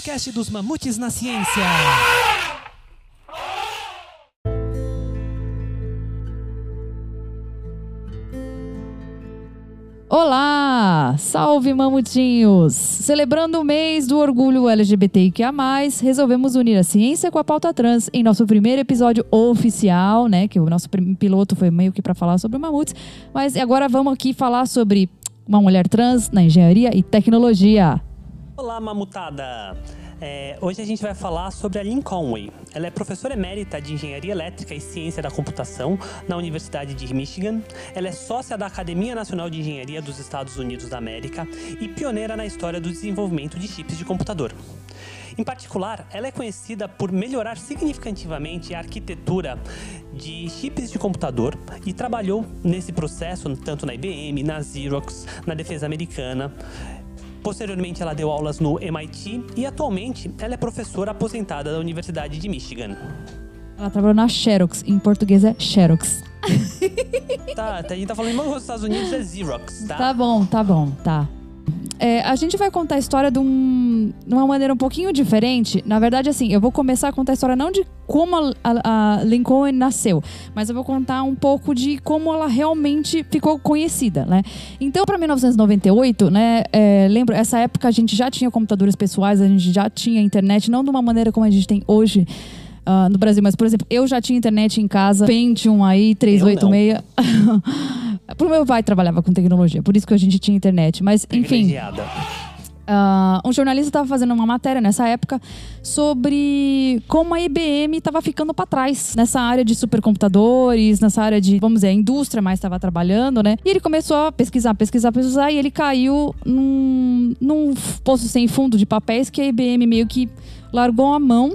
podcast dos Mamutes na Ciência. Olá! Salve, mamutinhos! Celebrando o mês do orgulho LGBTIQA+, resolvemos unir a ciência com a pauta trans em nosso primeiro episódio oficial, né? Que o nosso piloto foi meio que para falar sobre mamutes. Mas agora vamos aqui falar sobre uma mulher trans na engenharia e tecnologia. Olá, mamutada! É, hoje a gente vai falar sobre a Lynn Conway. Ela é professora emérita de Engenharia Elétrica e Ciência da Computação na Universidade de Michigan. Ela é sócia da Academia Nacional de Engenharia dos Estados Unidos da América e pioneira na história do desenvolvimento de chips de computador. Em particular, ela é conhecida por melhorar significativamente a arquitetura de chips de computador e trabalhou nesse processo tanto na IBM, na Xerox, na defesa americana. Posteriormente, ela deu aulas no MIT e atualmente ela é professora aposentada da Universidade de Michigan. Ela trabalhou na Xerox, em português é Xerox. Tá, a gente tá falando em dos Estados Unidos é Xerox, tá? Tá bom, tá bom, tá. É, a gente vai contar a história de, um, de uma maneira um pouquinho diferente. Na verdade, assim, eu vou começar a contar a história não de como a, a, a Lincoln nasceu, mas eu vou contar um pouco de como ela realmente ficou conhecida, né? Então, para 1998, né? É, lembro, essa época a gente já tinha computadores pessoais, a gente já tinha internet, não de uma maneira como a gente tem hoje. Ah, no Brasil, mas por exemplo, eu já tinha internet em casa, Pentium aí, 386. Pro meu pai trabalhava com tecnologia, por isso que a gente tinha internet. Mas, enfim, ah, um jornalista estava fazendo uma matéria nessa época sobre como a IBM estava ficando para trás nessa área de supercomputadores, nessa área de, vamos dizer, a indústria mais estava trabalhando, né? E ele começou a pesquisar, pesquisar, pesquisar, e ele caiu num, num poço sem fundo de papéis que a IBM meio que largou a mão,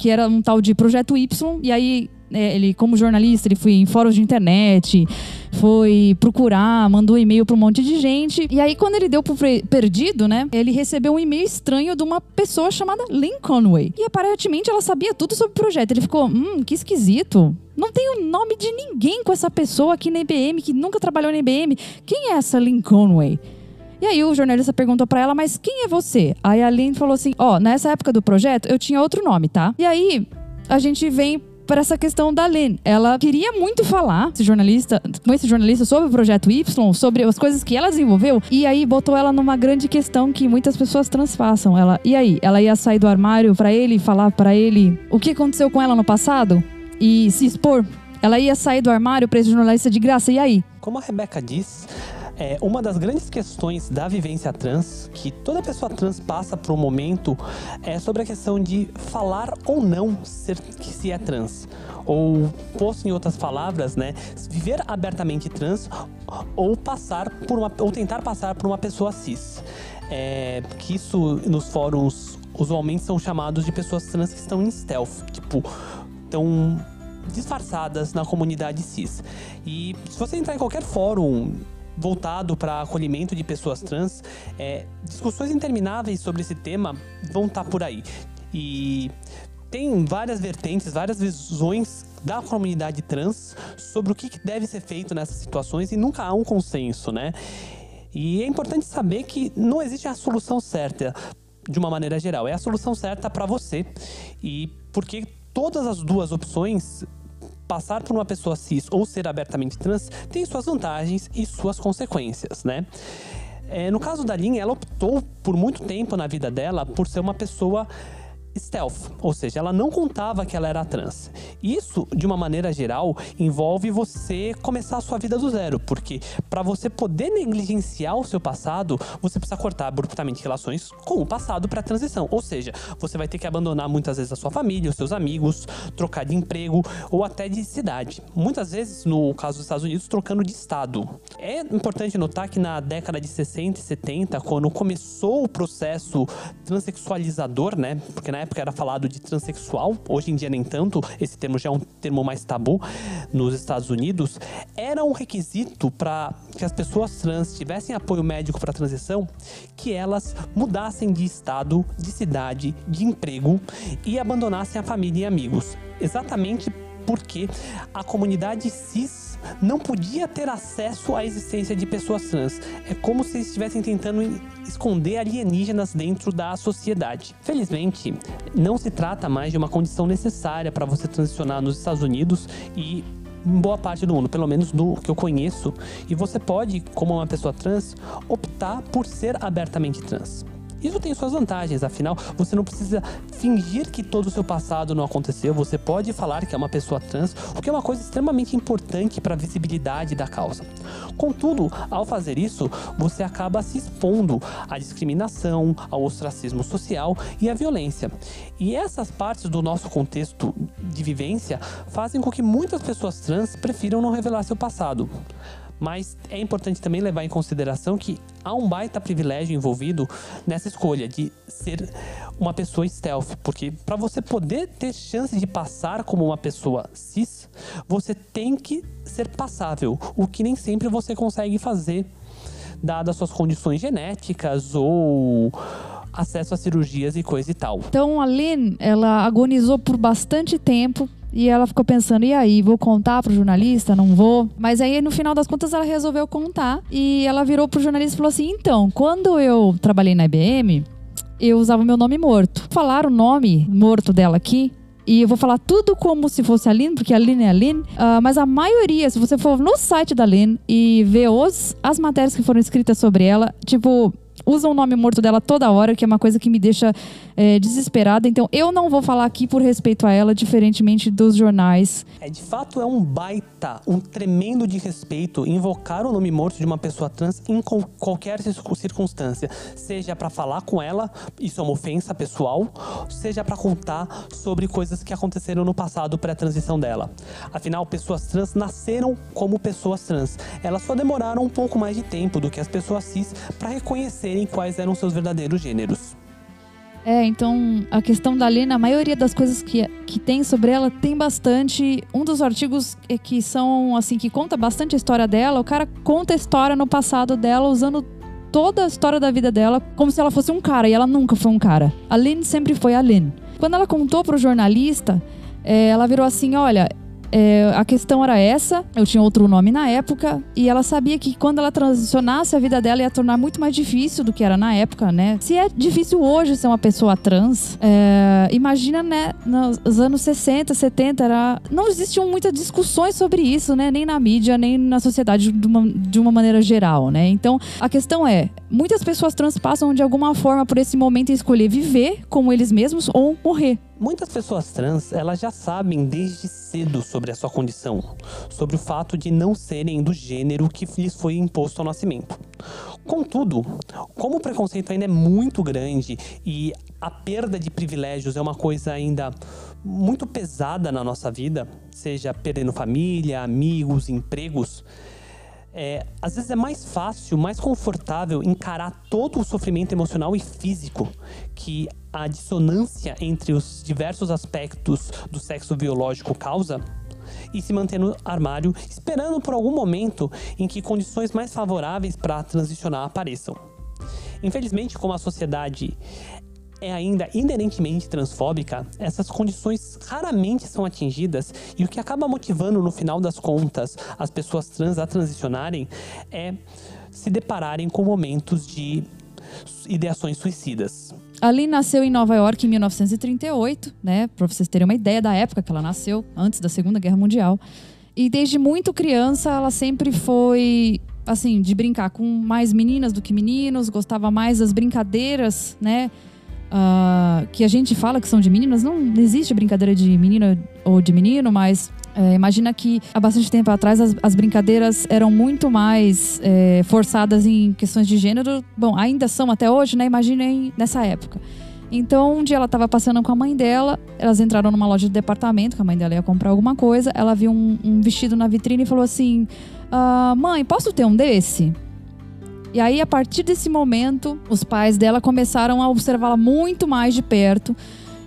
que era um tal de Projeto Y, e aí é, ele, como jornalista, ele foi em fóruns de internet, foi procurar, mandou e-mail para um monte de gente. E aí, quando ele deu pro perdido, né? Ele recebeu um e-mail estranho de uma pessoa chamada Lynn Conway. E aparentemente ela sabia tudo sobre o projeto. Ele ficou, hum, que esquisito. Não tem o nome de ninguém com essa pessoa aqui na IBM, que nunca trabalhou na IBM. Quem é essa Lynn Conway? E aí o jornalista perguntou pra ela, mas quem é você? Aí a Lynn falou assim, ó, nessa época do projeto eu tinha outro nome, tá? E aí a gente vem para essa questão da Lynn. Ela queria muito falar esse jornalista, com esse jornalista sobre o projeto Y, sobre as coisas que ela desenvolveu, e aí botou ela numa grande questão que muitas pessoas transpassam. Ela, e aí, ela ia sair do armário pra ele falar pra ele o que aconteceu com ela no passado e se expor. Ela ia sair do armário pra esse jornalista de graça. E aí? Como a Rebeca diz, é, uma das grandes questões da vivência trans, que toda pessoa trans passa por um momento, é sobre a questão de falar ou não ser que se é trans. Ou, posto em outras palavras, né, viver abertamente trans ou passar por uma, ou tentar passar por uma pessoa cis. É, que isso nos fóruns usualmente são chamados de pessoas trans que estão em stealth, tipo, estão disfarçadas na comunidade cis. E se você entrar em qualquer fórum voltado para acolhimento de pessoas trans, é, discussões intermináveis sobre esse tema vão estar por aí. E tem várias vertentes, várias visões da comunidade trans sobre o que que deve ser feito nessas situações e nunca há um consenso, né? E é importante saber que não existe a solução certa de uma maneira geral. É a solução certa para você. E porque todas as duas opções, passar por uma pessoa cis ou ser abertamente trans, tem suas vantagens e suas consequências, né? É, no caso da Lin, ela optou por muito tempo na vida dela por ser uma pessoa stealth, ou seja, ela não contava que ela era trans. Isso, de uma maneira geral, envolve você começar a sua vida do zero, porque para você poder negligenciar o seu passado, você precisa cortar abruptamente relações com o passado para a transição. Ou seja, você vai ter que abandonar muitas vezes a sua família, os seus amigos, trocar de emprego ou até de cidade. Muitas vezes, no caso dos Estados Unidos, trocando de estado. É importante notar que na década de 60 e 70, quando começou o processo transexualizador, né? Porque na época era falado de transexual, hoje em dia nem tanto, esse termo já é um termo mais tabu nos Estados Unidos, era um requisito para que as pessoas trans tivessem apoio médico para a transição, que elas mudassem de estado, de cidade, de emprego e abandonassem a família e amigos. Exatamente porque a comunidade cis não podia ter acesso à existência de pessoas trans. É como se estivessem tentando esconder alienígenas dentro da sociedade. Felizmente, não se trata mais de uma condição necessária para você transicionar nos Estados Unidos e em boa parte do mundo, pelo menos do que eu conheço, e você pode, como uma pessoa trans, optar por ser abertamente trans. Isso tem suas vantagens, afinal, você não precisa fingir que todo o seu passado não aconteceu, você pode falar que é uma pessoa trans, o que é uma coisa extremamente importante para a visibilidade da causa. Contudo, ao fazer isso, você acaba se expondo à discriminação, ao ostracismo social e à violência. E essas partes do nosso contexto de vivência fazem com que muitas pessoas trans prefiram não revelar seu passado. Mas é importante também levar em consideração que há um baita privilégio envolvido nessa escolha de ser uma pessoa stealth, porque para você poder ter chance de passar como uma pessoa cis, você tem que ser passável, o que nem sempre você consegue fazer dadas suas condições genéticas ou acesso a cirurgias e coisa e tal. Então a Lynn, ela agonizou por bastante tempo e ela ficou pensando, e aí, vou contar pro jornalista? Não vou? Mas aí, no final das contas, ela resolveu contar. E ela virou pro jornalista e falou assim: então, quando eu trabalhei na IBM, eu usava meu nome morto. Falar o nome morto dela aqui. E eu vou falar tudo como se fosse a Lynn, porque a Lynn é a Lynn. Uh, mas a maioria, se você for no site da Lynn e ver os, as matérias que foram escritas sobre ela, tipo, usam o nome morto dela toda hora, que é uma coisa que me deixa é, desesperada. Então eu não vou falar aqui por respeito a ela, diferentemente dos jornais. É, de fato, é um baita, um tremendo de respeito invocar o nome morto de uma pessoa trans em qualquer circunstância. Seja para falar com ela, isso é uma ofensa pessoal, seja para contar sobre coisas que aconteceram no passado pré-transição dela. Afinal, pessoas trans nasceram como pessoas trans. Elas só demoraram um pouco mais de tempo do que as pessoas cis para reconhecerem quais eram seus verdadeiros gêneros. É, então a questão da Lena, a maioria das coisas que, que tem sobre ela tem bastante. Um dos artigos é que são assim, que conta bastante a história dela, o cara conta a história no passado dela usando toda a história da vida dela como se ela fosse um cara, e ela nunca foi um cara. A Lynn sempre foi a Lynn. Quando ela contou pro jornalista, é, ela virou assim: olha, é, a questão era essa, eu tinha outro nome na época, e ela sabia que quando ela transicionasse a vida dela ia tornar muito mais difícil do que era na época, né? Se é difícil hoje ser uma pessoa trans, é, imagina, né, nos anos 60, 70, era, não existiam muitas discussões sobre isso, né? Nem na mídia, nem na sociedade de uma, de uma maneira geral, né? Então, a questão é, muitas pessoas trans passam de alguma forma por esse momento e escolher viver como eles mesmos ou morrer. Muitas pessoas trans, elas já sabem desde cedo sobre a sua condição, sobre o fato de não serem do gênero que lhes foi imposto ao nascimento. Contudo, como o preconceito ainda é muito grande e a perda de privilégios é uma coisa ainda muito pesada na nossa vida, seja perdendo família, amigos, empregos, é, às vezes é mais fácil, mais confortável encarar todo o sofrimento emocional e físico que a dissonância entre os diversos aspectos do sexo biológico causa e se manter no armário, esperando por algum momento em que condições mais favoráveis para transicionar apareçam. Infelizmente, como a sociedade é ainda inerentemente transfóbica, essas condições raramente são atingidas e o que acaba motivando no final das contas as pessoas trans a transicionarem é se depararem com momentos de ideações suicidas. Ali nasceu em Nova York em 1938, né? Para vocês terem uma ideia da época que ela nasceu, antes da Segunda Guerra Mundial. E desde muito criança ela sempre foi assim, de brincar com mais meninas do que meninos, gostava mais das brincadeiras, né? Uh, que a gente fala que são de meninas, não existe brincadeira de menina ou de menino, mas é, imagina que há bastante tempo atrás as, as brincadeiras eram muito mais é, forçadas em questões de gênero. Bom, ainda são até hoje, né? Imaginem nessa época. Então, um dia ela estava passando com a mãe dela, elas entraram numa loja de departamento, que a mãe dela ia comprar alguma coisa. Ela viu um, um vestido na vitrine e falou assim: ah, Mãe, posso ter um desse? E aí, a partir desse momento, os pais dela começaram a observá-la muito mais de perto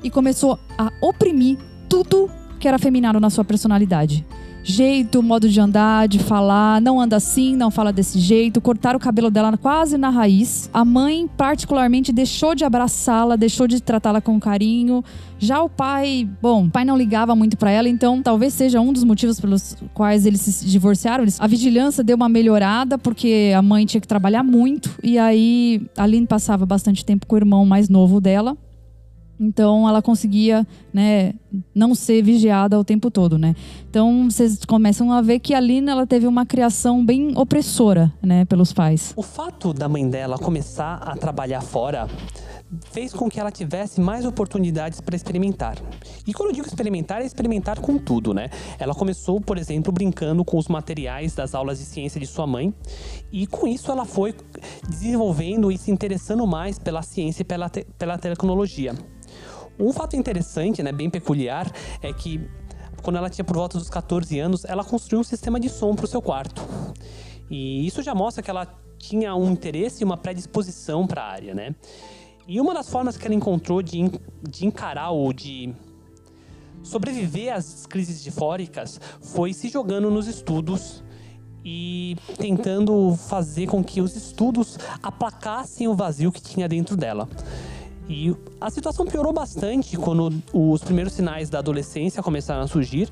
e começou a oprimir tudo que era feminino na sua personalidade. Jeito, modo de andar, de falar, não anda assim, não fala desse jeito, cortaram o cabelo dela quase na raiz. A mãe, particularmente, deixou de abraçá-la, deixou de tratá-la com carinho. Já o pai, bom, o pai não ligava muito para ela, então talvez seja um dos motivos pelos quais eles se divorciaram. A vigilância deu uma melhorada porque a mãe tinha que trabalhar muito e aí a Aline passava bastante tempo com o irmão mais novo dela. Então ela conseguia, né, não ser vigiada o tempo todo, né? Então vocês começam a ver que a Lina ela teve uma criação bem opressora, né, pelos pais. O fato da mãe dela começar a trabalhar fora fez com que ela tivesse mais oportunidades para experimentar. E quando eu digo experimentar, é experimentar com tudo, né? Ela começou, por exemplo, brincando com os materiais das aulas de ciência de sua mãe, e com isso ela foi desenvolvendo e se interessando mais pela ciência e pela, te pela tecnologia. Um fato interessante, né, bem peculiar, é que quando ela tinha por volta dos 14 anos, ela construiu um sistema de som para o seu quarto. E isso já mostra que ela tinha um interesse e uma predisposição para a área, né? E uma das formas que ela encontrou de, de encarar ou de sobreviver às crises difóricas foi se jogando nos estudos e tentando fazer com que os estudos aplacassem o vazio que tinha dentro dela. E a situação piorou bastante quando os primeiros sinais da adolescência começaram a surgir.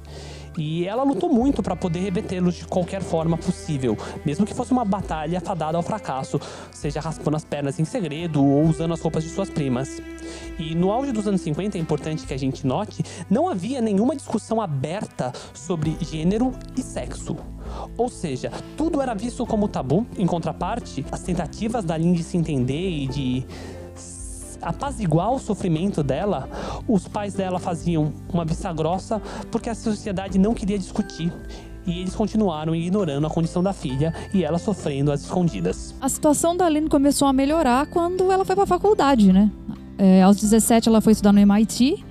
E ela lutou muito para poder revertê-los de qualquer forma possível, mesmo que fosse uma batalha fadada ao fracasso, seja raspando as pernas em segredo ou usando as roupas de suas primas. E no auge dos anos 50, é importante que a gente note, não havia nenhuma discussão aberta sobre gênero e sexo. Ou seja, tudo era visto como tabu, em contraparte, as tentativas da Lynn de se entender e de apaziguar o sofrimento dela, os pais dela faziam uma vista grossa porque a sociedade não queria discutir. E eles continuaram ignorando a condição da filha e ela sofrendo às escondidas. A situação da Aline começou a melhorar quando ela foi para a faculdade, né? É, aos 17 ela foi estudar no MIT.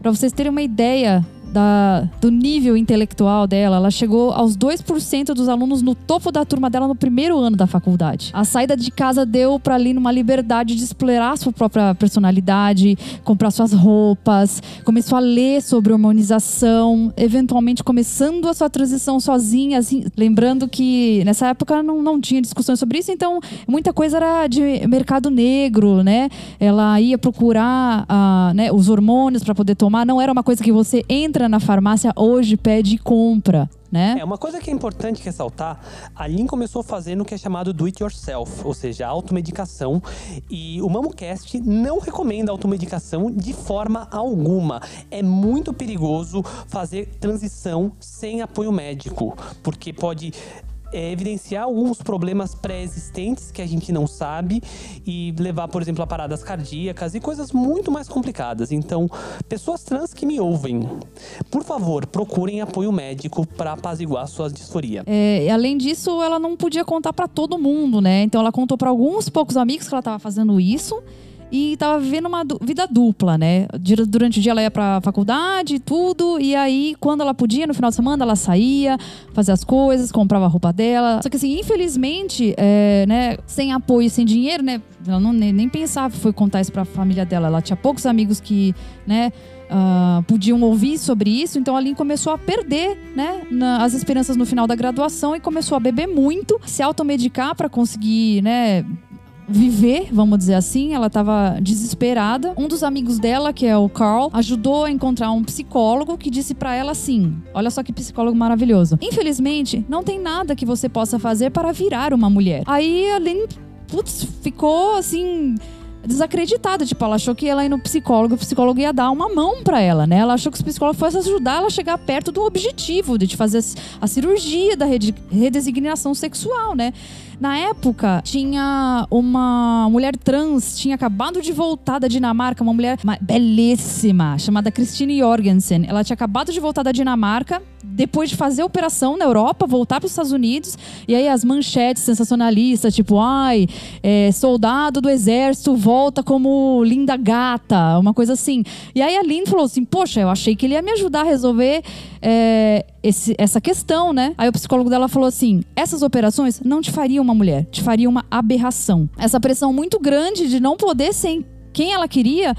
Para vocês terem uma ideia, da, do nível intelectual dela, ela chegou aos 2% dos alunos no topo da turma dela no primeiro ano da faculdade. A saída de casa deu para Lina uma liberdade de explorar sua própria personalidade, comprar suas roupas, começou a ler sobre hormonização, eventualmente começando a sua transição sozinha, assim, lembrando que nessa época não, não tinha discussões sobre isso, então muita coisa era de mercado negro, né? Ela ia procurar uh, né, os hormônios para poder tomar, não era uma coisa que você entra entra na farmácia hoje, pede e compra. Né? É, uma coisa que é importante ressaltar, a Lin começou fazendo o que é chamado do it yourself, ou seja, automedicação, e o MamoCast não recomenda automedicação de forma alguma. É muito perigoso fazer transição sem apoio médico, porque pode é, evidenciar alguns problemas pré-existentes que a gente não sabe e levar, por exemplo, a paradas cardíacas e coisas muito mais complicadas. Então, pessoas trans que me ouvem, por favor, procurem apoio médico para apaziguar suas disforia. É, além disso, ela não podia contar para todo mundo, né? Então, ela contou para alguns poucos amigos que ela estava fazendo isso e tava vivendo uma vida dupla, né? Durante o dia ela ia pra faculdade e tudo, e aí quando ela podia, no final de semana, ela saía, fazia as coisas, comprava a roupa dela. Só que assim, infelizmente, é, né, sem apoio, sem dinheiro, né? Ela não, nem, nem pensava, foi contar isso pra família dela. Ela tinha poucos amigos que, né? Uh, podiam ouvir sobre isso, então a Lin começou a perder né, na, as esperanças no final da graduação e começou a beber muito, se automedicar para conseguir né, viver, vamos dizer assim. Ela estava desesperada. Um dos amigos dela, que é o Carl, ajudou a encontrar um psicólogo que disse para ela assim: Olha só que psicólogo maravilhoso. Infelizmente, não tem nada que você possa fazer para virar uma mulher. Aí a Lynn, putz, ficou assim desacreditada. Tipo, ela achou que ela ir no psicólogo, o psicólogo ia dar uma mão para ela, né? Ela achou que o psicólogo fosse ajudar ela a chegar perto do objetivo de fazer a cirurgia da redesignação sexual, né? Na época, tinha uma mulher trans, tinha acabado de voltar da Dinamarca, uma mulher belíssima, chamada Christine Jorgensen. Ela tinha acabado de voltar da Dinamarca, depois de fazer a operação na Europa, voltar para os Estados Unidos, e aí as manchetes sensacionalistas, tipo, ai, é, soldado do exército volta como linda gata, uma coisa assim. E aí a Lynn falou assim: Poxa, eu achei que ele ia me ajudar a resolver é, esse, essa questão, né? Aí o psicólogo dela falou assim: essas operações não te fariam uma mulher, te faria uma aberração. Essa pressão muito grande de não poder ser quem ela queria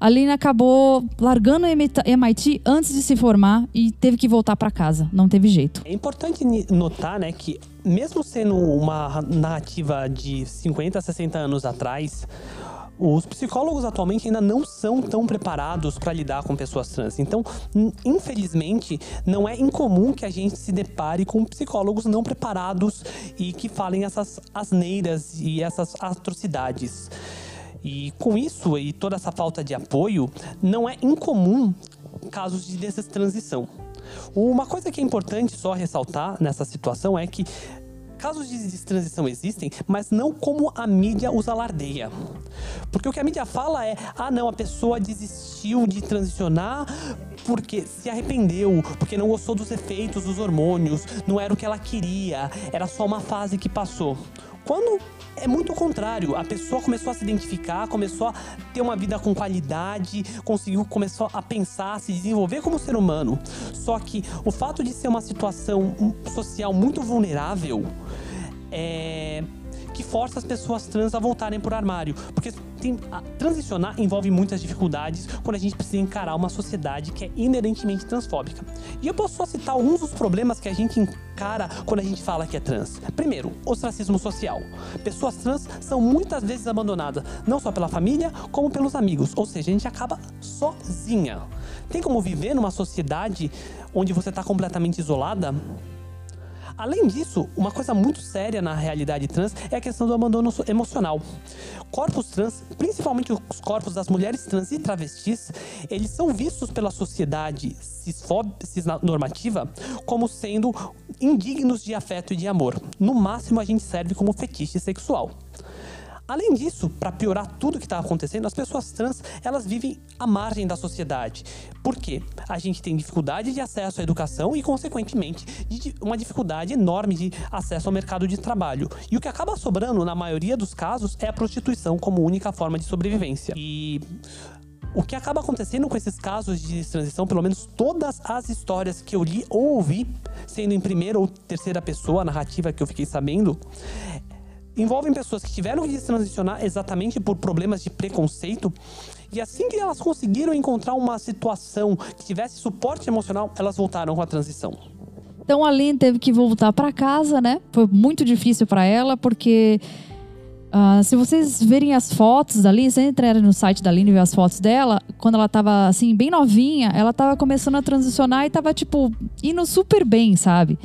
A Lina acabou largando o MIT antes de se formar e teve que voltar para casa. Não teve jeito. É importante notar, né, que mesmo sendo uma narrativa de 50, 60 anos atrás, os psicólogos atualmente ainda não são tão preparados para lidar com pessoas trans. Então, infelizmente, não é incomum que a gente se depare com psicólogos não preparados e que falem essas asneiras e essas atrocidades. E com isso e toda essa falta de apoio, não é incomum casos de transição. Uma coisa que é importante só ressaltar nessa situação é que Casos de transição existem, mas não como a mídia os alardeia. Porque o que a mídia fala é: ah, não, a pessoa desistiu de transicionar porque se arrependeu, porque não gostou dos efeitos dos hormônios, não era o que ela queria, era só uma fase que passou. Quando é muito o contrário, a pessoa começou a se identificar, começou a ter uma vida com qualidade, conseguiu começou a pensar, se desenvolver como ser humano. Só que o fato de ser uma situação social muito vulnerável é que força as pessoas trans a voltarem por armário. Porque tem, transicionar envolve muitas dificuldades quando a gente precisa encarar uma sociedade que é inerentemente transfóbica. E eu posso só citar alguns dos problemas que a gente encara quando a gente fala que é trans. Primeiro, ostracismo social. Pessoas trans são muitas vezes abandonadas, não só pela família, como pelos amigos. Ou seja, a gente acaba sozinha. Tem como viver numa sociedade onde você está completamente isolada? Além disso, uma coisa muito séria na realidade trans é a questão do abandono emocional. Corpos trans, principalmente os corpos das mulheres trans e travestis, eles são vistos pela sociedade cisnormativa como sendo indignos de afeto e de amor. No máximo, a gente serve como fetiche sexual. Além disso, para piorar tudo que está acontecendo, as pessoas trans elas vivem à margem da sociedade. Por quê? A gente tem dificuldade de acesso à educação e, consequentemente, uma dificuldade enorme de acesso ao mercado de trabalho. E o que acaba sobrando, na maioria dos casos, é a prostituição como única forma de sobrevivência. E o que acaba acontecendo com esses casos de transição, pelo menos todas as histórias que eu li ou ouvi, sendo em primeira ou terceira pessoa, a narrativa que eu fiquei sabendo, envolvem pessoas que tiveram que transicionar exatamente por problemas de preconceito. E assim que elas conseguiram encontrar uma situação que tivesse suporte emocional, elas voltaram com a transição. Então a Lynn teve que voltar para casa, né? Foi muito difícil para ela, porque uh, se vocês verem as fotos da Lynn, você entra no site da Lynn e vê as fotos dela, quando ela tava assim, bem novinha, ela tava começando a transicionar e tava, tipo, indo super bem, sabe?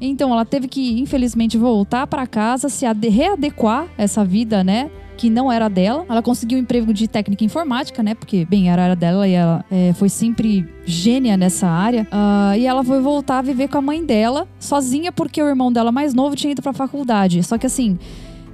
Então ela teve que, infelizmente, voltar para casa, se readequar essa vida, né? Que não era dela. Ela conseguiu um emprego de técnica informática, né? Porque, bem, era a área dela e ela é, foi sempre gênia nessa área. Uh, e ela foi voltar a viver com a mãe dela, sozinha, porque o irmão dela mais novo tinha ido pra faculdade. Só que assim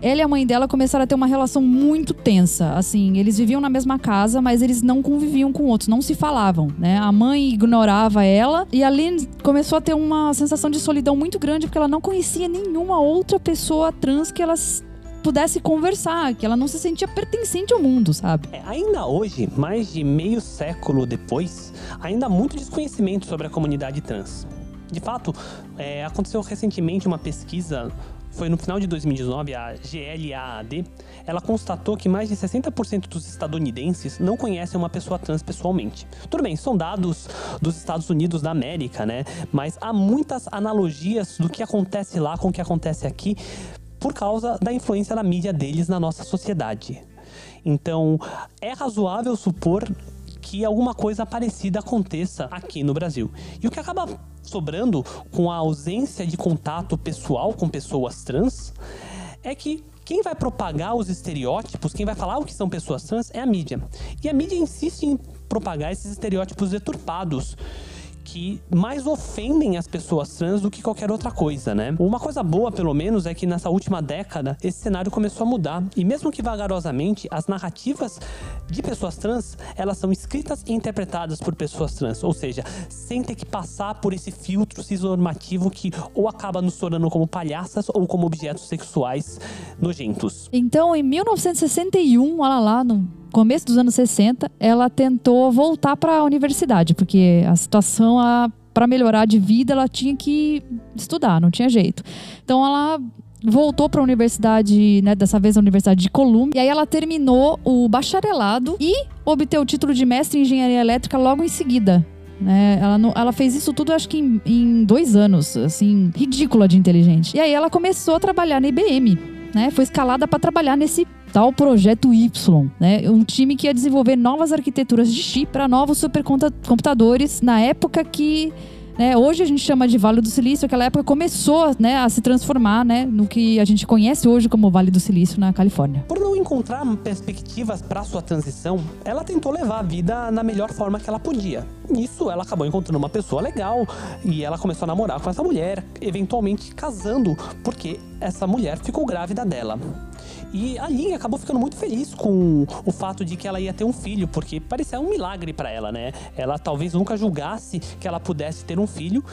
ela e a mãe dela começaram a ter uma relação muito tensa. Assim, eles viviam na mesma casa, mas eles não conviviam com outros, não se falavam, né? A mãe ignorava ela e a Lynn começou a ter uma sensação de solidão muito grande porque ela não conhecia nenhuma outra pessoa trans que elas pudesse conversar, que ela não se sentia pertencente ao mundo, sabe? É, ainda hoje, mais de meio século depois, ainda há muito desconhecimento sobre a comunidade trans. De fato, é, aconteceu recentemente uma pesquisa foi no final de 2019, a GLAAD, ela constatou que mais de 60% dos estadunidenses não conhecem uma pessoa trans pessoalmente. Tudo bem, são dados dos Estados Unidos da América, né? Mas há muitas analogias do que acontece lá com o que acontece aqui por causa da influência da mídia deles na nossa sociedade. Então, é razoável supor que alguma coisa parecida aconteça aqui no Brasil. E o que acaba sobrando com a ausência de contato pessoal com pessoas trans é que quem vai propagar os estereótipos, quem vai falar o que são pessoas trans é a mídia. E a mídia insiste em propagar esses estereótipos deturpados que mais ofendem as pessoas trans do que qualquer outra coisa, né? Uma coisa boa, pelo menos, é que nessa última década esse cenário começou a mudar. E mesmo que vagarosamente, as narrativas de pessoas trans, elas são escritas e interpretadas por pessoas trans, ou seja, sem ter que passar por esse filtro cisnormativo que ou acaba nos tornando como palhaças ou como objetos sexuais nojentos. Então, em 1961, olha lá, no começo dos anos 60, ela tentou voltar para a universidade, porque a situação para melhorar de vida ela tinha que estudar, não tinha jeito. Então ela voltou para a universidade, né, dessa vez a Universidade de Columbia, e aí ela terminou o bacharelado e obteve o título de mestre em engenharia elétrica logo em seguida. Né? Ela, ela fez isso tudo, acho que em, em dois anos, assim, ridícula de inteligente. E aí ela começou a trabalhar na IBM, né? Foi escalada para trabalhar nesse tal projeto Y, né? Um time que ia desenvolver novas arquiteturas de chip para novos supercomputadores na época que né, hoje a gente chama de Vale do Silício, aquela época começou né, a se transformar né, no que a gente conhece hoje como Vale do Silício na Califórnia. Por não encontrar perspectivas para sua transição, ela tentou levar a vida na melhor forma que ela podia. Nisso, ela acabou encontrando uma pessoa legal e ela começou a namorar com essa mulher, eventualmente casando, porque essa mulher ficou grávida dela. E a Lin acabou ficando muito feliz com o fato de que ela ia ter um filho, porque parecia um milagre para ela, né? Ela talvez nunca julgasse que ela pudesse ter um filho.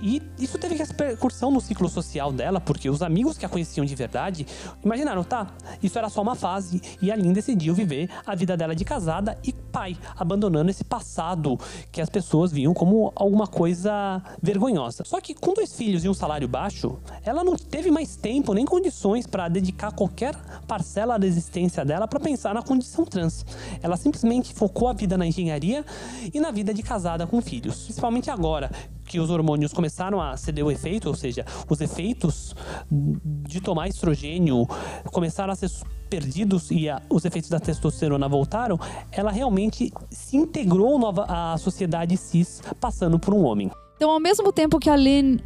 E isso teve repercussão no ciclo social dela, porque os amigos que a conheciam de verdade imaginaram, tá, isso era só uma fase. E a Lin decidiu viver a vida dela de casada e pai, abandonando esse passado que as pessoas viam como alguma coisa vergonhosa. Só que com dois filhos e um salário baixo, ela não teve mais tempo nem condições para dedicar qualquer parcela da existência dela para pensar na condição trans. Ela simplesmente focou a vida na engenharia e na vida de casada com filhos. Principalmente agora que os hormônios começaram a ceder o efeito, ou seja, os efeitos de tomar estrogênio começaram a ser perdidos e a, os efeitos da testosterona voltaram, ela realmente se integrou nova, à sociedade cis, passando por um homem. Então, ao mesmo tempo que a Lynn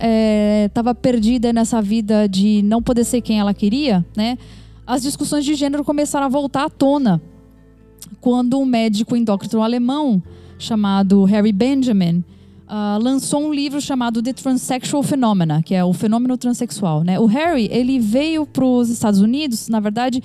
estava perdida nessa vida de não poder ser quem ela queria, né? As discussões de gênero começaram a voltar à tona quando um médico endócrino alemão chamado Harry Benjamin ah, lançou um livro chamado The Transsexual Phenomena, que é o fenômeno transexual. Né? O Harry ele veio para os Estados Unidos, na verdade,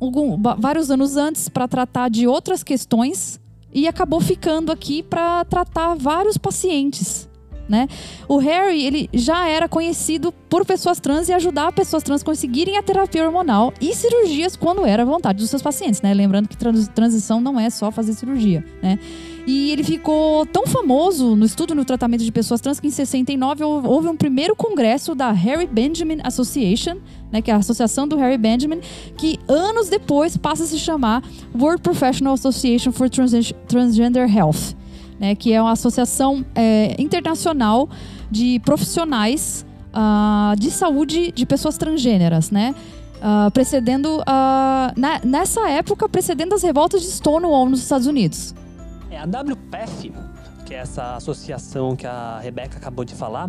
algum- vários anos antes para tratar de outras questões e acabou ficando aqui para tratar vários pacientes. Né? O Harry ele já era conhecido por pessoas trans e ajudar pessoas trans conseguirem a terapia hormonal e cirurgias quando era vontade dos seus pacientes, né? Lembrando que trans- transição não é só fazer cirurgia, né? E ele ficou tão famoso no estudo e no tratamento de pessoas trans que em 69 hou- houve um primeiro congresso da Harry Benjamin Association, né, que é a associação do Harry Benjamin, que anos depois passa a se chamar World Professional Association for Transgender Health, né, que é uma associação é, internacional de profissionais ah, de saúde de pessoas transgêneras, né? Ah, precedendo ah, na- nessa época precedendo as revoltas de Stonewall nos Estados Unidos. É, a WPF, que é essa associação que a Rebeca acabou de falar,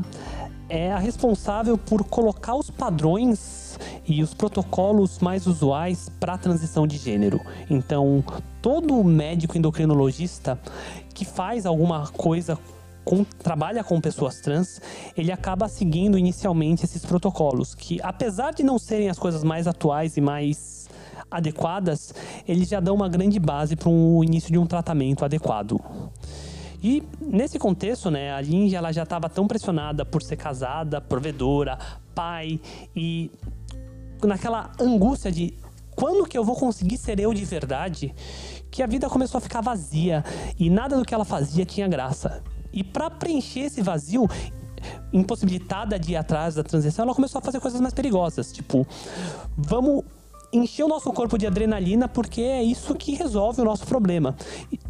é a responsável por colocar os padrões e os protocolos mais usuais para a transição de gênero. Então, todo médico endocrinologista que faz alguma coisa com- trabalha com pessoas trans, ele acaba seguindo inicialmente esses protocolos, que apesar de não serem as coisas mais atuais e mais adequadas, eles já dão uma grande base para o início de um tratamento adequado. E nesse contexto, né, a Linja ela já estava tão pressionada por ser casada, provedora, pai e naquela angústia de quando que eu vou conseguir ser eu de verdade, que a vida começou a ficar vazia e nada do que ela fazia tinha graça. E para preencher esse vazio, impossibilitada de ir atrás da transição, ela começou a fazer coisas mais perigosas, tipo, vamos encher o nosso corpo de adrenalina porque é isso que resolve o nosso problema.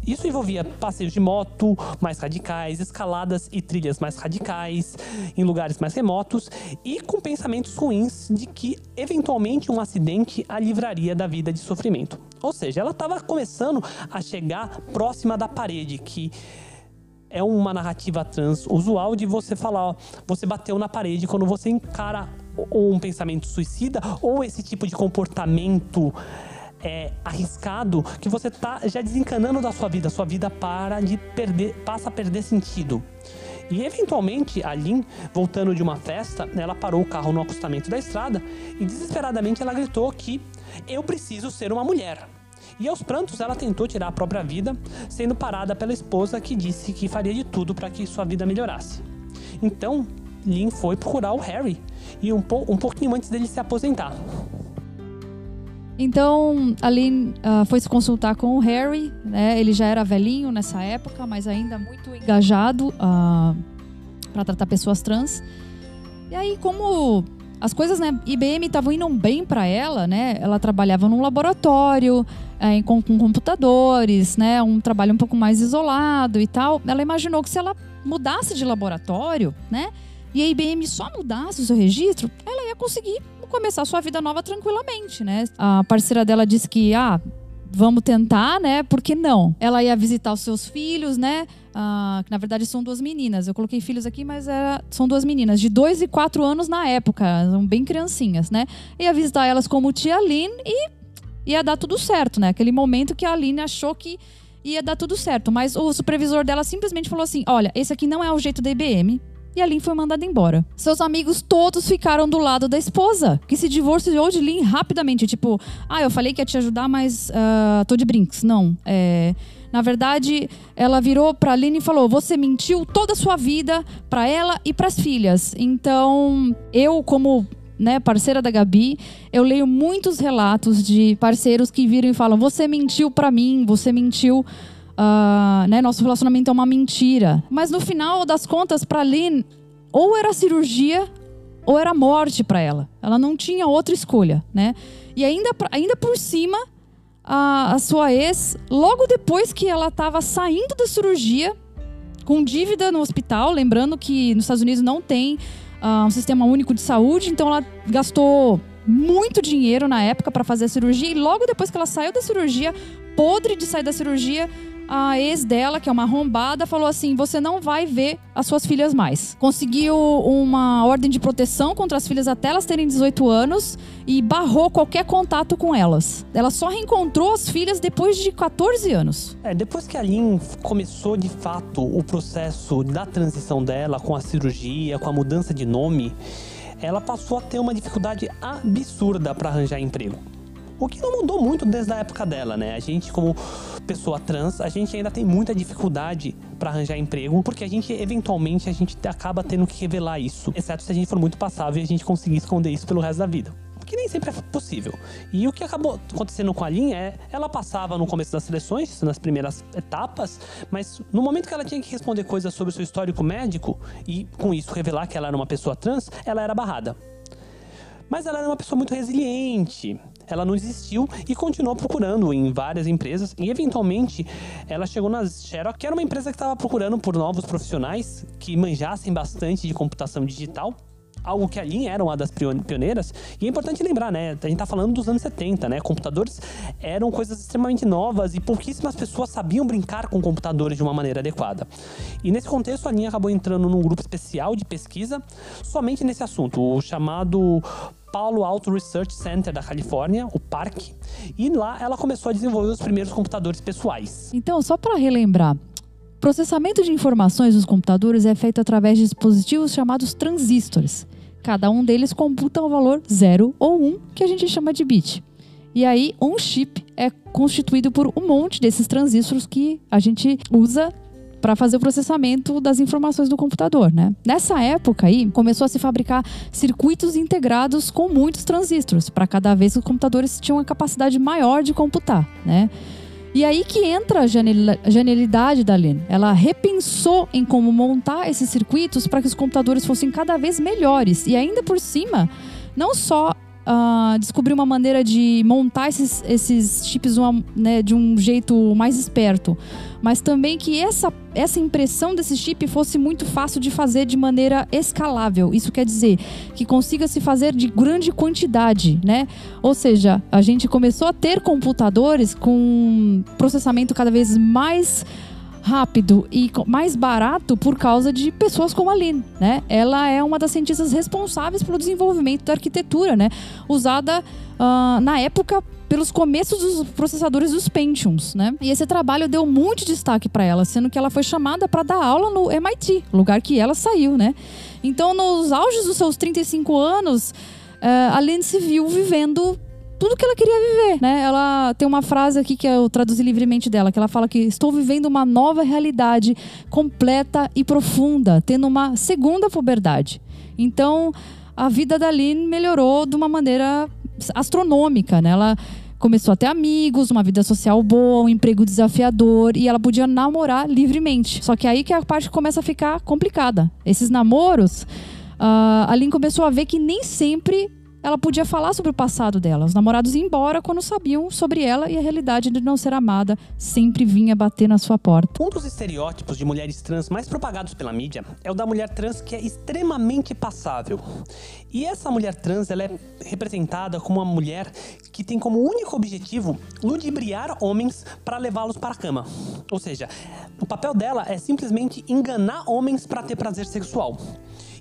Isso envolvia passeios de moto mais radicais, escaladas e trilhas mais radicais, em lugares mais remotos e com pensamentos ruins de que eventualmente um acidente a livraria da vida de sofrimento. Ou seja, ela estava começando a chegar próxima da parede que é uma narrativa trans usual de você falar, ó, você bateu na parede quando você encara ou um pensamento suicida ou esse tipo de comportamento é, arriscado que você tá já desencanando da sua vida, sua vida para de perder, passa a perder sentido. E eventualmente a Lin, voltando de uma festa, ela parou o carro no acostamento da estrada e desesperadamente ela gritou que eu preciso ser uma mulher. E aos prantos ela tentou tirar a própria vida, sendo parada pela esposa que disse que faria de tudo para que sua vida melhorasse. Então, Lynn foi procurar o Harry, e um, po um pouquinho antes dele se aposentar. Então, a Lynn ah, foi se consultar com o Harry, né? Ele já era velhinho nessa época, mas ainda muito engajado para tratar pessoas trans. E aí, como as coisas na IBM estavam indo bem para ela, né? Ela trabalhava num laboratório, é, com, com, computadores, né? Um trabalho um pouco mais isolado e tal. Ela imaginou que se ela mudasse de laboratório, né? E a IBM só mudasse o seu registro, ela ia conseguir começar sua vida nova tranquilamente, né? A parceira dela disse que, ah, vamos tentar, né? Por que não? Ela ia visitar os seus filhos, né? Ah, na verdade são duas meninas. Eu coloquei filhos aqui, mas era, são duas meninas de dois e quatro anos na época, bem criancinhas, né? Ia visitar elas como tia Aline e ia dar tudo certo, né? Aquele momento que a Aline achou que ia dar tudo certo, mas o supervisor dela simplesmente falou assim: "Olha, esse aqui não é o jeito da IBM e a Lynn foi mandada embora. Seus amigos todos ficaram do lado da esposa, que se divorciou de Lynn rapidamente. Tipo, ah, eu falei que ia te ajudar, mas uh, tô de brinks. Não. É. Na verdade, ela virou para Lynn e falou: "Você mentiu toda a sua vida para ela e para as filhas". Então, eu como né, parceira da Gabi, eu leio muitos relatos de parceiros que viram e falam: "Você mentiu para mim, você mentiu uh, né, nosso relacionamento é uma mentira. Mas no final das contas, para Lynn, ou era cirurgia ou era morte para ela. Ela não tinha outra escolha, né? E ainda, ainda por cima, a, a sua ex, logo depois que ela estava saindo da cirurgia, com dívida no hospital, lembrando que nos Estados Unidos não tem uh, um sistema único de saúde, então ela gastou muito dinheiro na época para fazer a cirurgia e logo depois que ela saiu da cirurgia, podre de sair da cirurgia, a ex dela, que é uma arrombada, falou assim: você não vai ver as suas filhas mais. Conseguiu uma ordem de proteção contra as filhas até elas terem 18 anos e barrou qualquer contato com elas. Ela só reencontrou as filhas depois de 14 anos. É, depois que a Lynn começou de fato o processo da transição dela com a cirurgia, com a mudança de nome, ela passou a ter uma dificuldade absurda para arranjar emprego. O que não mudou muito desde a época dela, né? A gente, como pessoa trans, a gente ainda tem muita dificuldade para arranjar emprego, porque a gente, eventualmente, a gente acaba tendo que revelar isso. Exceto se a gente for muito passável e a gente conseguir esconder isso pelo resto da vida que nem sempre é possível. E o que acabou acontecendo com a Lin é, ela passava no começo das seleções, nas primeiras etapas, mas no momento que ela tinha que responder coisas sobre o seu histórico médico e com isso revelar que ela era uma pessoa trans, ela era barrada. Mas ela era uma pessoa muito resiliente ela não existiu e continuou procurando em várias empresas. E eventualmente ela chegou na Xerox, que era uma empresa que estava procurando por novos profissionais que manjassem bastante de computação digital algo que ali era uma das pioneiras. E é importante lembrar, né? A gente tá falando dos anos 70, né? Computadores eram coisas extremamente novas e pouquíssimas pessoas sabiam brincar com computadores de uma maneira adequada. E nesse contexto, a linha acabou entrando num grupo especial de pesquisa somente nesse assunto, o chamado Palo Alto Research Center da Califórnia, o PARC, e lá ela começou a desenvolver os primeiros computadores pessoais. Então, só para relembrar, processamento de informações nos computadores é feito através de dispositivos chamados transistores. Cada um deles computa um valor 0 ou 1, um, que a gente chama de bit. E aí, um chip é constituído por um monte desses transistores que a gente usa para fazer o processamento das informações do computador, né? Nessa época aí, começou a se fabricar circuitos integrados com muitos transistores, para cada vez que os computadores tinham uma capacidade maior de computar, né? E aí que entra a genialidade da Lynn. Ela repensou em como montar esses circuitos para que os computadores fossem cada vez melhores. E ainda por cima, não só uh, descobrir uma maneira de montar esses, esses chips uma, né, de um jeito mais esperto, mas também que essa, essa impressão desse chip fosse muito fácil de fazer de maneira escalável. Isso quer dizer que consiga se fazer de grande quantidade, né? Ou seja, a gente começou a ter computadores com processamento cada vez mais rápido e mais barato por causa de pessoas como a Lynn, né? Ela é uma das cientistas responsáveis pelo desenvolvimento da arquitetura, né? Usada uh, na época pelos começos dos processadores dos Pentiums, né? E esse trabalho deu muito destaque para ela, sendo que ela foi chamada para dar aula no MIT, lugar que ela saiu, né? Então, nos auges dos seus 35 anos, uh, a Lynn se viu vivendo tudo que ela queria viver, né? Ela tem uma frase aqui que eu traduzi livremente dela, que ela fala que estou vivendo uma nova realidade completa e profunda, tendo uma segunda puberdade. Então, a vida da Lynn melhorou de uma maneira astronômica, né? Ela começou a ter amigos, uma vida social boa, um emprego desafiador e ela podia namorar livremente. Só que aí que a parte começa a ficar complicada. Esses namoros uh, a Lynn começou a ver que nem sempre ela podia falar sobre o passado dela. Os namorados iam embora quando sabiam sobre ela e a realidade de não ser amada sempre vinha bater na sua porta. Um dos estereótipos de mulheres trans mais propagados pela mídia é o da mulher trans que é extremamente passável. E essa mulher trans ela é representada como uma mulher que tem como único objetivo ludibriar homens para levá-los para a cama. Ou seja, o papel dela é simplesmente enganar homens para ter prazer sexual.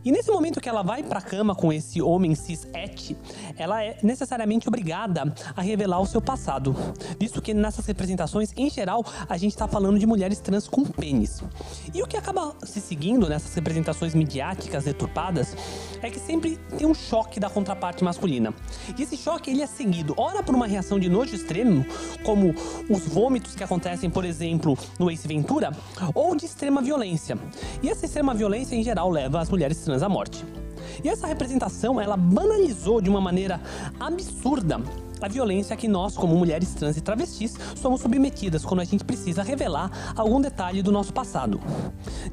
E nesse momento que ela vai pra cama com esse homem cis-et, ela é necessariamente obrigada a revelar o seu passado. Visto que nessas representações, em geral, a gente tá falando de mulheres trans com pênis. E o que acaba se seguindo nessas representações midiáticas deturpadas é que sempre tem um choque da contraparte masculina. E esse choque ele é seguido, ora por uma reação de nojo extremo, como os vômitos que acontecem, por exemplo, no Ace Ventura, ou de extrema violência. E essa extrema violência, em geral, leva as mulheres trans à morte. E essa representação, ela banalizou de uma maneira absurda a violência que nós, como mulheres trans e travestis, somos submetidas quando a gente precisa revelar algum detalhe do nosso passado.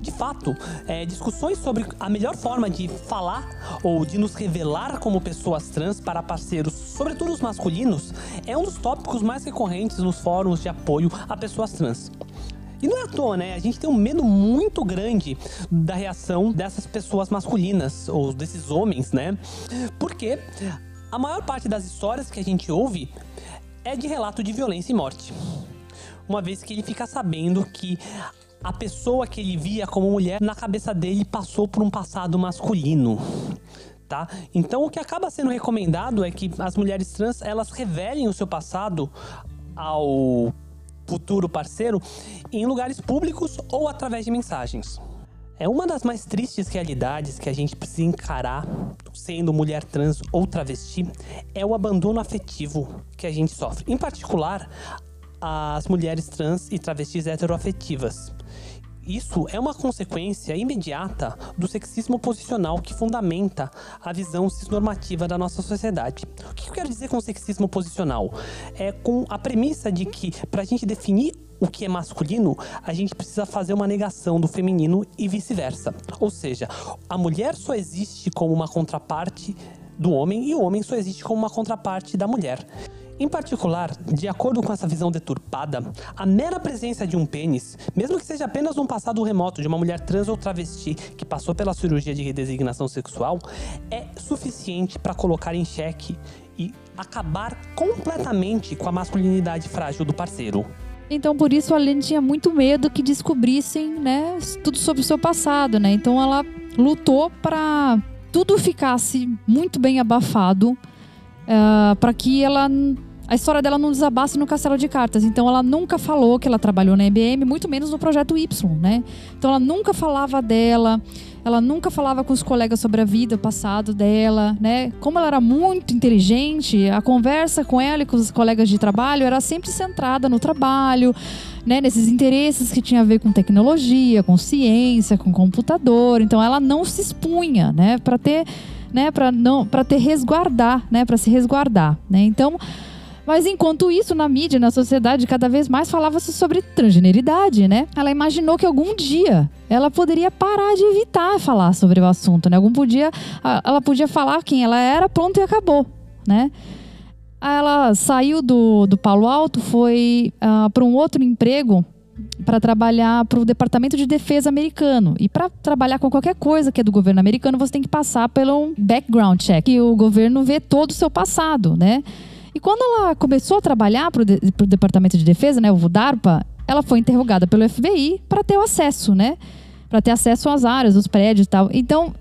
De fato, é, discussões sobre a melhor forma de falar ou de nos revelar como pessoas trans para parceiros, sobretudo os masculinos, é um dos tópicos mais recorrentes nos fóruns de apoio a pessoas trans. E não é à toa, né? A gente tem um medo muito grande da reação dessas pessoas masculinas, ou desses homens, né? Porque a maior parte das histórias que a gente ouve é de relato de violência e morte. Uma vez que ele fica sabendo que a pessoa que ele via como mulher, na cabeça dele passou por um passado masculino. Tá? Então o que acaba sendo recomendado é que as mulheres trans elas revelem o seu passado ao futuro parceiro em lugares públicos ou através de mensagens. É uma das mais tristes realidades que a gente precisa encarar, sendo mulher trans ou travesti, é o abandono afetivo que a gente sofre. Em particular, as mulheres trans e travestis heteroafetivas. Isso é uma consequência imediata do sexismo posicional que fundamenta a visão cisnormativa da nossa sociedade. O que eu quero dizer com sexismo posicional? É com a premissa de que, para a gente definir o que é masculino, a gente precisa fazer uma negação do feminino e vice-versa. Ou seja, a mulher só existe como uma contraparte do homem e o homem só existe como uma contraparte da mulher. Em particular, de acordo com essa visão deturpada, a mera presença de um pênis, mesmo que seja apenas um passado remoto de uma mulher trans ou travesti que passou pela cirurgia de redesignação sexual, é suficiente para colocar em xeque e acabar completamente com a masculinidade frágil do parceiro. Então, por isso, a Lene tinha muito medo que descobrissem, né, tudo sobre o seu passado, né? Então, ela lutou para tudo ficasse muito bem abafado, uh, eh, para que ela a história dela não desabasse no castelo de cartas. Então ela nunca falou que ela trabalhou na IBM, muito menos no projeto Y, né? Então ela nunca falava dela, ela nunca falava com os colegas sobre a vida, o passado dela, né? Como ela era muito inteligente, a conversa com ela e com os colegas de trabalho era sempre centrada no trabalho, né, nesses interesses que tinha a ver com tecnologia, com ciência, com computador. Então ela não se expunha, né, para ter, né, para não, para ter resguardar, né, para se resguardar, né? Então, mas enquanto isso, na mídia, na sociedade, cada vez mais falava-se sobre transgeneridade, né? Ela imaginou que algum dia ela poderia parar de evitar falar sobre o assunto, né? Algum dia ela podia falar quem ela era, pronto e acabou, né? Ela saiu do, do Palo Alto, foi uh, ah, para um outro emprego para trabalhar para o Departamento de Defesa americano. E para trabalhar com qualquer coisa que é do governo americano, você tem que passar pelo background check, que o governo vê todo o seu passado, né? E quando ela começou a trabalhar para o de, Departamento de Defesa, né, o VUDARPA, ela foi interrogada pelo FBI para ter o acesso, né? Para ter acesso às áreas, os prédios e tal. Então,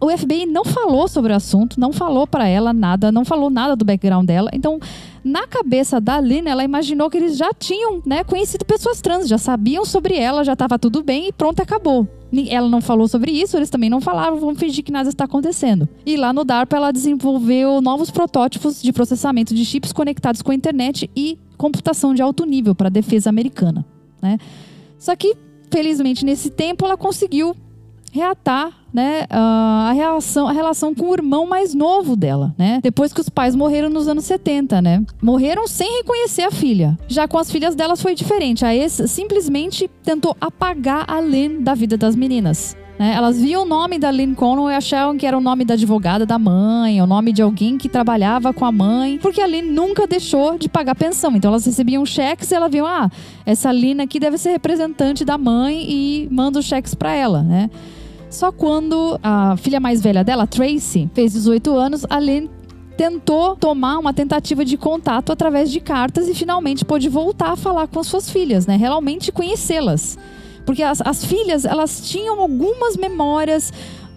o FBI não falou sobre o assunto, não falou para ela nada, não falou nada do background dela. Então, na cabeça da Lina, ela imaginou que eles já tinham né, conhecido pessoas trans, já sabiam sobre ela, já estava tudo bem e pronto, acabou. Ela não falou sobre isso, eles também não falavam, vamos fingir que nada está acontecendo. E lá no DARPA ela desenvolveu novos protótipos de processamento de chips conectados com a internet e computação de alto nível para a defesa americana. Né? Só que, felizmente, nesse tempo ela conseguiu reatar né, a, relação, a relação com o irmão mais novo dela, né? Depois que os pais morreram nos anos 70, né? Morreram sem reconhecer a filha. Já com as filhas delas foi diferente. A ex simplesmente tentou apagar a Lynn da vida das meninas. Né? Elas viam o nome da Lynn Conwell e achavam que era o nome da advogada da mãe, o nome de alguém que trabalhava com a mãe, porque a Lynn nunca deixou de pagar pensão. Então elas recebiam cheques e ela viu, ah, essa Lynn aqui deve ser representante da mãe e manda os cheques para ela, né? Só quando a filha mais velha dela, Tracy, fez 18 anos, a Lynn tentou tomar uma tentativa de contato através de cartas e finalmente pôde voltar a falar com as suas filhas, né? Realmente conhecê-las. Porque as, as filhas, elas tinham algumas memórias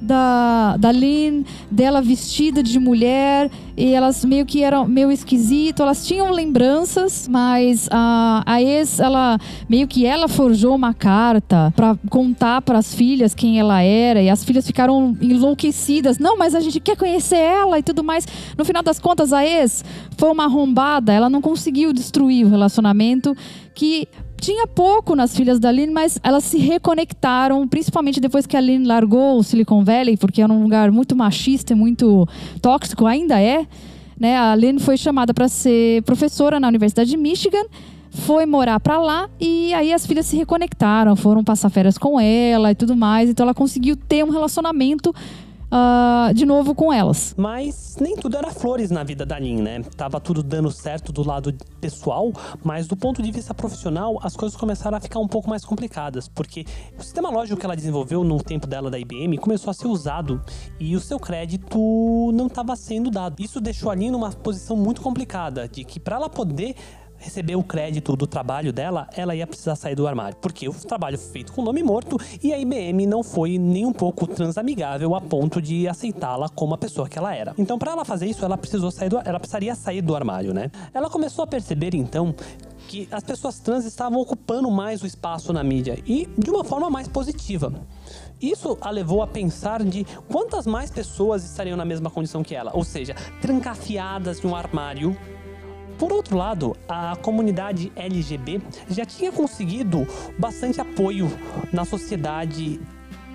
da, da Lynn, dela vestida de mulher, e elas meio que eram meio esquisito, elas tinham lembranças, mas a, a ex, ela meio que ela forjou uma carta para contar para as filhas quem ela era, e as filhas ficaram enlouquecidas. Não, mas a gente quer conhecer ela e tudo mais. No final das contas, a ex foi uma arrombada, ela não conseguiu destruir o relacionamento que tinha pouco nas filhas da Lynn, mas elas se reconectaram, principalmente depois que a Lynn largou o Silicon Valley, porque era um lugar muito machista e muito tóxico, ainda é. Né? A Lynn foi chamada para ser professora na Universidade de Michigan, foi morar para lá e aí as filhas se reconectaram, foram passar férias com ela e tudo mais. Então ela conseguiu ter um relacionamento uh, de novo com elas. Mas nem tudo era flores na vida da Lin, né? Tava tudo dando certo do lado pessoal, mas do ponto de vista profissional, as coisas começaram a ficar um pouco mais complicadas, porque o sistema lógico que ela desenvolveu no tempo dela da IBM começou a ser usado e o seu crédito não estava sendo dado. Isso deixou a Lin numa posição muito complicada, de que para ela poder receber o crédito do trabalho dela, ela ia precisar sair do armário. Porque o trabalho foi feito com nome morto e a IBM não foi nem um pouco transamigável a ponto de aceitá-la como a pessoa que ela era. Então, para ela fazer isso, ela precisou sair do, ela precisaria sair do armário, né? Ela começou a perceber então que as pessoas trans estavam ocupando mais o espaço na mídia e de uma forma mais positiva. Isso a levou a pensar de quantas mais pessoas estariam na mesma condição que ela, ou seja, trancafiadas em um armário por outro lado, a comunidade LGB já tinha conseguido bastante apoio na sociedade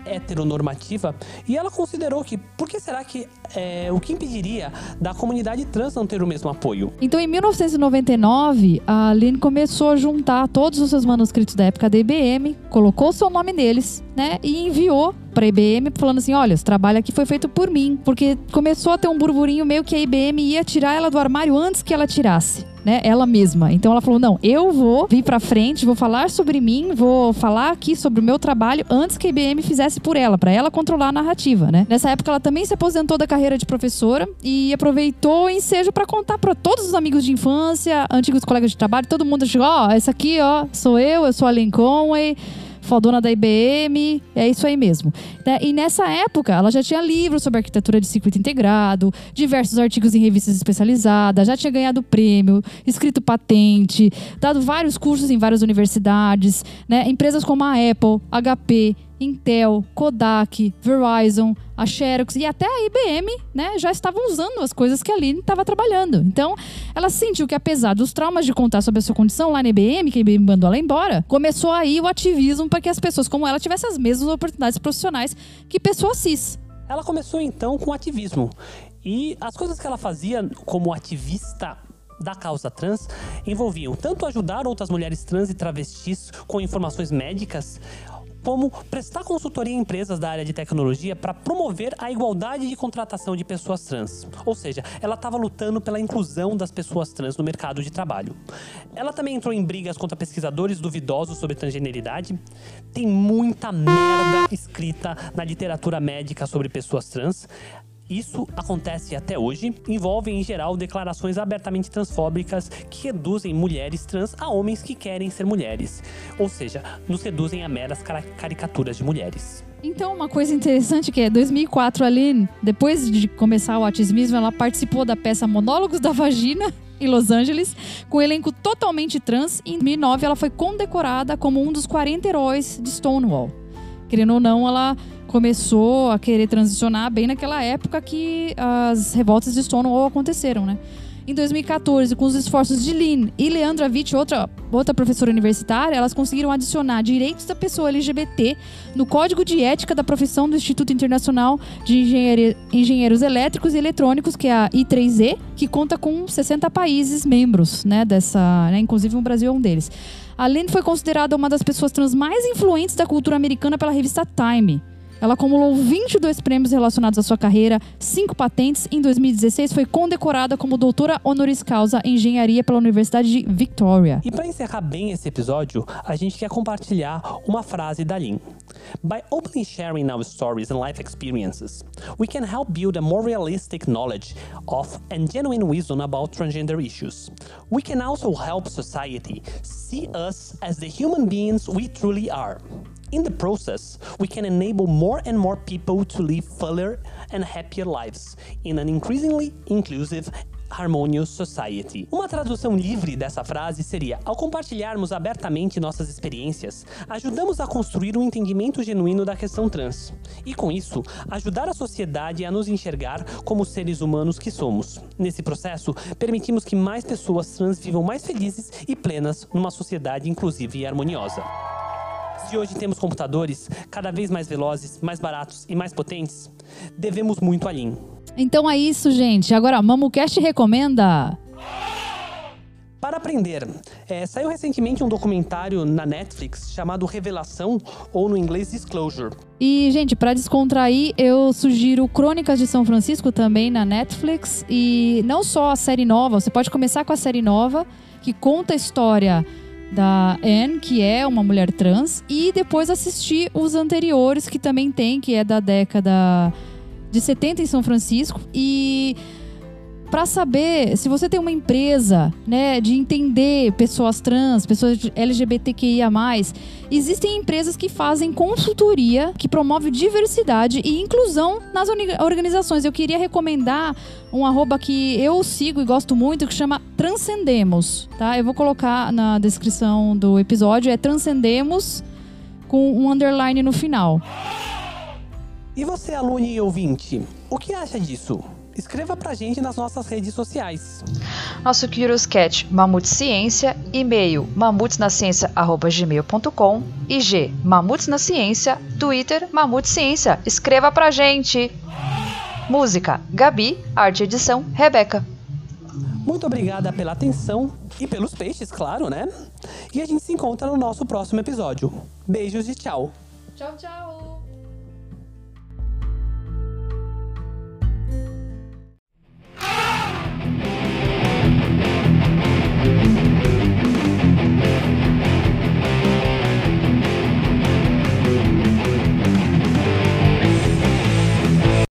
heteronormativa e ela considerou que por que será que é, o que impediria da comunidade trans não ter o mesmo apoio? Então, em 1999, a Lynn começou a juntar todos os seus manuscritos da época da IBM, colocou seu nome neles, né, e enviou para a IBM falando assim: olha, esse trabalho aqui foi feito por mim, porque começou a ter um burburinho meio que a IBM ia tirar ela do armário antes que ela tirasse né, ela mesma. Então ela falou: "Não, eu vou vir para frente, vou falar sobre mim, vou falar aqui sobre o meu trabalho antes que a IBM fizesse por ela, para ela controlar a narrativa, né?". Nessa época ela também se aposentou da carreira de professora e aproveitou o ensejo para contar para todos os amigos de infância, antigos colegas de trabalho, todo mundo chegou: "Ó, oh, essa aqui, ó, sou eu, eu sou a Lincoln Conway" fodona da IBM, é isso aí mesmo. Né? E nessa época, ela já tinha livros sobre arquitetura de circuito integrado, diversos artigos em revistas especializadas, já tinha ganhado prêmio, escrito patente, dado vários cursos em várias universidades, né? Empresas como a Apple, HP, Intel, Kodak, Verizon, a Xerox e até a IBM, né, já estavam usando as coisas que a Aline estava trabalhando. Então, ela sentiu que apesar dos traumas de contar sobre a sua condição lá na IBM, que a IBM mandou ela embora, começou aí o ativismo para que as pessoas como ela tivessem as mesmas oportunidades profissionais que pessoas cis. Ela começou então com ativismo. E as coisas que ela fazia como ativista da causa trans envolviam tanto ajudar outras mulheres trans e travestis com informações médicas, como prestar consultoria em empresas da área de tecnologia para promover a igualdade de contratação de pessoas trans. Ou seja, ela estava lutando pela inclusão das pessoas trans no mercado de trabalho. Ela também entrou em brigas contra pesquisadores duvidosos sobre transgeneridade. Tem muita merda escrita na literatura médica sobre pessoas trans. Isso acontece até hoje, envolve em geral declarações abertamente transfóbicas que reduzem mulheres trans a homens que querem ser mulheres, ou seja, nos reduzem a meras caricaturas de mulheres. Então, uma coisa interessante que é 2004 ali, depois de começar o autismismo, ela participou da peça Monólogos da Vagina em Los Angeles, com um elenco totalmente trans. Em 2009, ela foi condecorada como um dos 40 heróis de Stonewall. Querendo ou não, ela começou a querer transicionar bem naquela época que as revoltas de Stonewall aconteceram, né? Em 2014, com os esforços de Lynn e Leandra Witt, outra, outra professora universitária, elas conseguiram adicionar direitos da pessoa LGBT no Código de Ética da Profissão do Instituto Internacional de Engenheiros Elétricos e Eletrônicos, que é a I3E, que conta com 60 países membros, né, dessa, né, inclusive o Brasil é um deles. A Lynn foi considerada uma das pessoas trans mais influentes da cultura americana pela revista Time. Ela acumulou 22 prêmios relacionados à sua carreira, 5 patentes. Em 2016, foi condecorada como doutora honoris causa em engenharia pela Universidade de Victoria. E para encerrar bem esse episódio, a gente quer compartilhar uma frase da Lin. By openly sharing our stories and life experiences, we can help build a more realistic knowledge of and genuine wisdom about transgender issues. We can also help society see us as the human beings we truly are. In the process, we can enable more and more people to live fuller and happier lives in an increasingly inclusive Harmonious Society. Uma tradução livre dessa frase seria: ao compartilharmos abertamente nossas experiências, ajudamos a construir um entendimento genuíno da questão trans. E com isso, ajudar a sociedade a nos enxergar como seres humanos que somos. Nesse processo, permitimos que mais pessoas trans vivam mais felizes e plenas numa sociedade inclusiva e harmoniosa. Se hoje temos computadores cada vez mais velozes, mais baratos e mais potentes, devemos muito a Lean. Então é isso, gente. Agora, MamuCast recomenda. Para aprender, é, saiu recentemente um documentário na Netflix chamado Revelação, ou no inglês Disclosure. E, gente, para descontrair, eu sugiro Crônicas de São Francisco também na Netflix. E não só a série nova, você pode começar com a série nova, que conta a história da Anne, que é uma mulher trans, e depois assistir os anteriores, que também tem, que é da década de 70 em São Francisco. E para saber se você tem uma empresa, né, de entender pessoas trans, pessoas LGBTQIA+, existem empresas que fazem consultoria, que promove diversidade e inclusão nas organizações. Eu queria recomendar um arroba que eu sigo e gosto muito, que chama Transcendemos, tá? Eu vou colocar na descrição do episódio, é Transcendemos com um underline no final. E você, aluno e ouvinte, o que acha disso? Escreva pra gente nas nossas redes sociais. Nosso Curious Cat Mamute Ciência, e-mail mamutesnaciência.gmail.com, IG Mamutes na Ciência, Twitter Mamute Ciência. Escreva pra gente! Música Gabi, arte edição Rebeca. Muito obrigada pela atenção e pelos peixes, claro, né? E a gente se encontra no nosso próximo episódio. Beijos e tchau. Tchau, tchau.